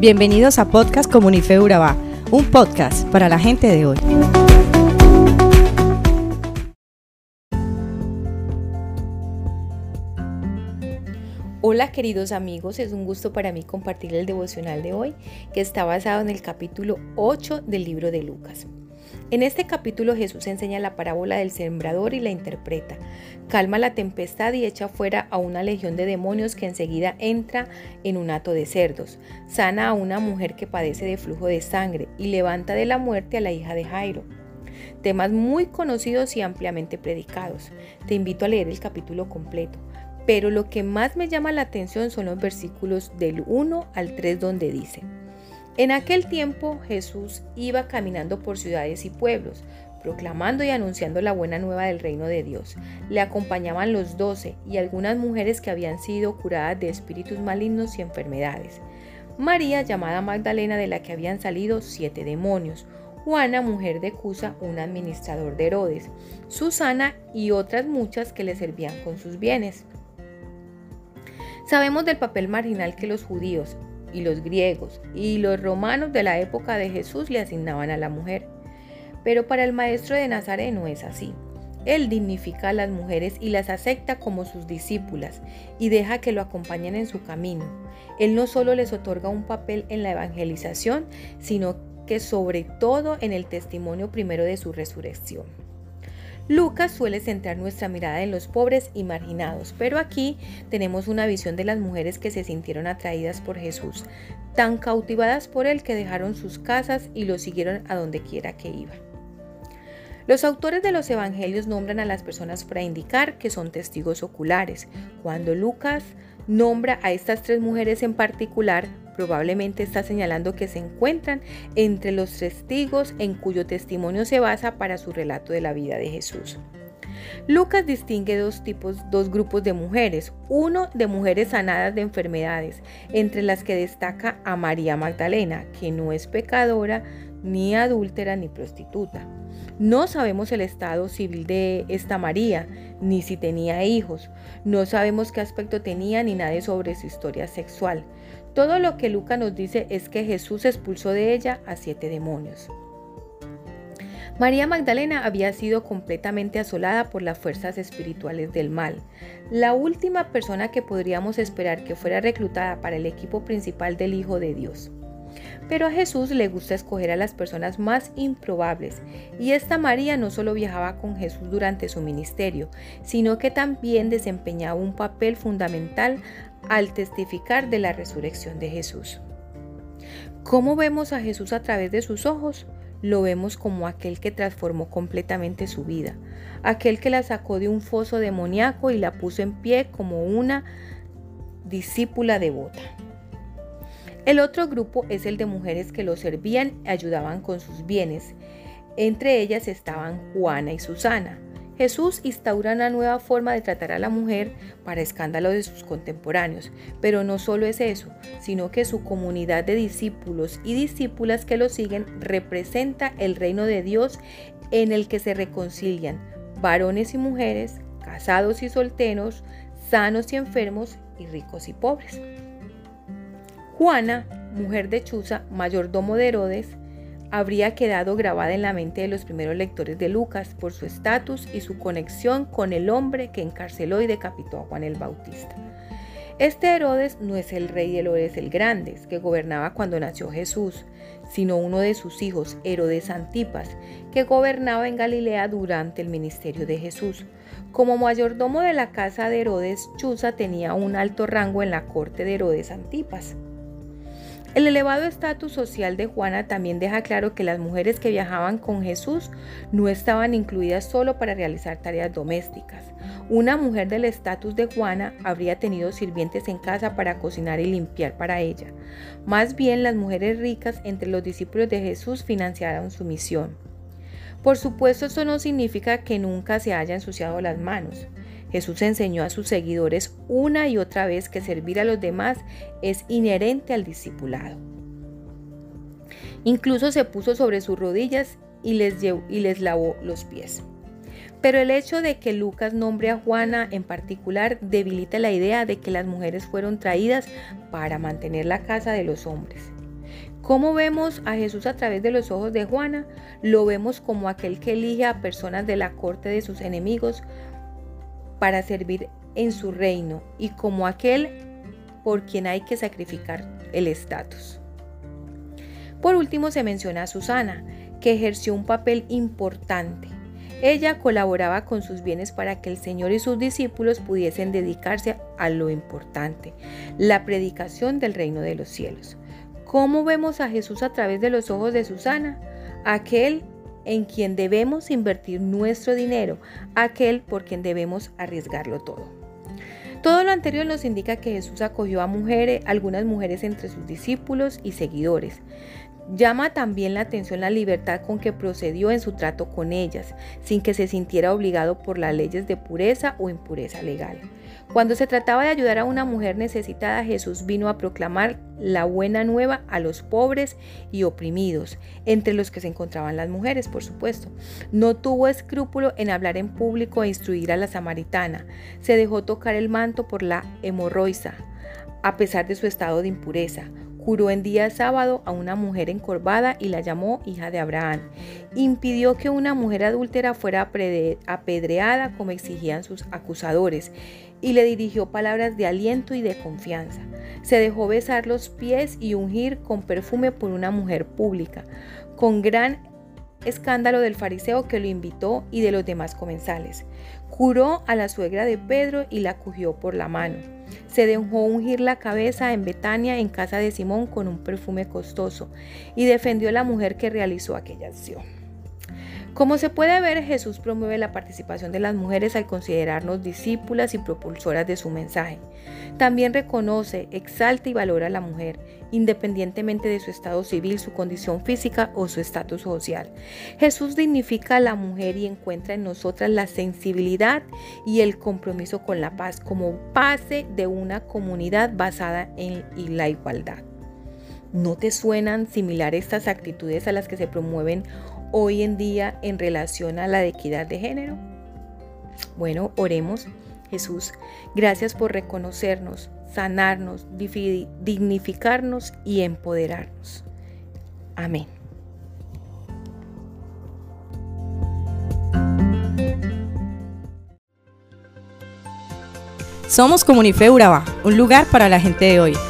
Bienvenidos a Podcast Comunife Urabá, un podcast para la gente de hoy. Hola queridos amigos, es un gusto para mí compartir el devocional de hoy que está basado en el capítulo 8 del libro de Lucas. En este capítulo Jesús enseña la parábola del sembrador y la interpreta. Calma la tempestad y echa fuera a una legión de demonios que enseguida entra en un hato de cerdos. Sana a una mujer que padece de flujo de sangre y levanta de la muerte a la hija de Jairo. Temas muy conocidos y ampliamente predicados. Te invito a leer el capítulo completo. Pero lo que más me llama la atención son los versículos del 1 al 3 donde dice, en aquel tiempo Jesús iba caminando por ciudades y pueblos, proclamando y anunciando la buena nueva del reino de Dios. Le acompañaban los doce y algunas mujeres que habían sido curadas de espíritus malignos y enfermedades. María, llamada Magdalena, de la que habían salido siete demonios. Juana, mujer de Cusa, un administrador de Herodes. Susana y otras muchas que le servían con sus bienes. Sabemos del papel marginal que los judíos, y los griegos y los romanos de la época de Jesús le asignaban a la mujer. Pero para el maestro de Nazaret no es así. Él dignifica a las mujeres y las acepta como sus discípulas y deja que lo acompañen en su camino. Él no solo les otorga un papel en la evangelización, sino que sobre todo en el testimonio primero de su resurrección. Lucas suele centrar nuestra mirada en los pobres y marginados, pero aquí tenemos una visión de las mujeres que se sintieron atraídas por Jesús, tan cautivadas por él que dejaron sus casas y lo siguieron a donde quiera que iba. Los autores de los evangelios nombran a las personas para indicar que son testigos oculares. Cuando Lucas nombra a estas tres mujeres en particular, probablemente está señalando que se encuentran entre los testigos en cuyo testimonio se basa para su relato de la vida de Jesús. Lucas distingue dos tipos, dos grupos de mujeres, uno de mujeres sanadas de enfermedades, entre las que destaca a María Magdalena, que no es pecadora, ni adúltera, ni prostituta. No sabemos el estado civil de esta María, ni si tenía hijos. No sabemos qué aspecto tenía ni nada sobre su historia sexual. Todo lo que Lucas nos dice es que Jesús expulsó de ella a siete demonios. María Magdalena había sido completamente asolada por las fuerzas espirituales del mal. La última persona que podríamos esperar que fuera reclutada para el equipo principal del Hijo de Dios. Pero a Jesús le gusta escoger a las personas más improbables, y esta María no solo viajaba con Jesús durante su ministerio, sino que también desempeñaba un papel fundamental al testificar de la resurrección de Jesús. ¿Cómo vemos a Jesús a través de sus ojos? Lo vemos como aquel que transformó completamente su vida, aquel que la sacó de un foso demoníaco y la puso en pie como una discípula devota. El otro grupo es el de mujeres que lo servían y ayudaban con sus bienes. Entre ellas estaban Juana y Susana. Jesús instaura una nueva forma de tratar a la mujer para escándalo de sus contemporáneos, pero no solo es eso, sino que su comunidad de discípulos y discípulas que lo siguen representa el reino de Dios en el que se reconcilian varones y mujeres, casados y solteros, sanos y enfermos y ricos y pobres. Juana, mujer de Chuza, mayordomo de Herodes, habría quedado grabada en la mente de los primeros lectores de Lucas por su estatus y su conexión con el hombre que encarceló y decapitó a Juan el Bautista. Este Herodes no es el rey Herodes el Grande, que gobernaba cuando nació Jesús, sino uno de sus hijos, Herodes Antipas, que gobernaba en Galilea durante el ministerio de Jesús. Como mayordomo de la casa de Herodes, Chuza tenía un alto rango en la corte de Herodes Antipas. El elevado estatus social de Juana también deja claro que las mujeres que viajaban con Jesús no estaban incluidas solo para realizar tareas domésticas. Una mujer del estatus de Juana habría tenido sirvientes en casa para cocinar y limpiar para ella. Más bien las mujeres ricas entre los discípulos de Jesús financiaron su misión. Por supuesto, esto no significa que nunca se haya ensuciado las manos. Jesús enseñó a sus seguidores una y otra vez que servir a los demás es inherente al discipulado. Incluso se puso sobre sus rodillas y les, y les lavó los pies. Pero el hecho de que Lucas nombre a Juana en particular debilita la idea de que las mujeres fueron traídas para mantener la casa de los hombres. ¿Cómo vemos a Jesús a través de los ojos de Juana? Lo vemos como aquel que elige a personas de la corte de sus enemigos para servir en su reino y como aquel por quien hay que sacrificar el estatus. Por último se menciona a Susana, que ejerció un papel importante. Ella colaboraba con sus bienes para que el Señor y sus discípulos pudiesen dedicarse a lo importante, la predicación del reino de los cielos. ¿Cómo vemos a Jesús a través de los ojos de Susana? Aquel en quien debemos invertir nuestro dinero, aquel por quien debemos arriesgarlo todo. Todo lo anterior nos indica que Jesús acogió a mujeres, algunas mujeres entre sus discípulos y seguidores. Llama también la atención la libertad con que procedió en su trato con ellas, sin que se sintiera obligado por las leyes de pureza o impureza legal. Cuando se trataba de ayudar a una mujer necesitada, Jesús vino a proclamar la buena nueva a los pobres y oprimidos, entre los que se encontraban las mujeres, por supuesto. No tuvo escrúpulo en hablar en público e instruir a la samaritana. Se dejó tocar el manto por la hemorroisa, a pesar de su estado de impureza. Curó en día sábado a una mujer encorvada y la llamó hija de Abraham. Impidió que una mujer adúltera fuera apedreada como exigían sus acusadores y le dirigió palabras de aliento y de confianza. Se dejó besar los pies y ungir con perfume por una mujer pública, con gran escándalo del fariseo que lo invitó y de los demás comensales. Curó a la suegra de Pedro y la cogió por la mano. Se dejó ungir la cabeza en Betania en casa de Simón con un perfume costoso y defendió a la mujer que realizó aquella acción. Como se puede ver, Jesús promueve la participación de las mujeres al considerarnos discípulas y propulsoras de su mensaje. También reconoce, exalta y valora a la mujer, independientemente de su estado civil, su condición física o su estatus social. Jesús dignifica a la mujer y encuentra en nosotras la sensibilidad y el compromiso con la paz como base de una comunidad basada en la igualdad. ¿No te suenan similares estas actitudes a las que se promueven hoy en día en relación a la equidad de género? Bueno, oremos. Jesús, gracias por reconocernos, sanarnos, dignificarnos y empoderarnos. Amén. Somos Comunife Urabá, un lugar para la gente de hoy.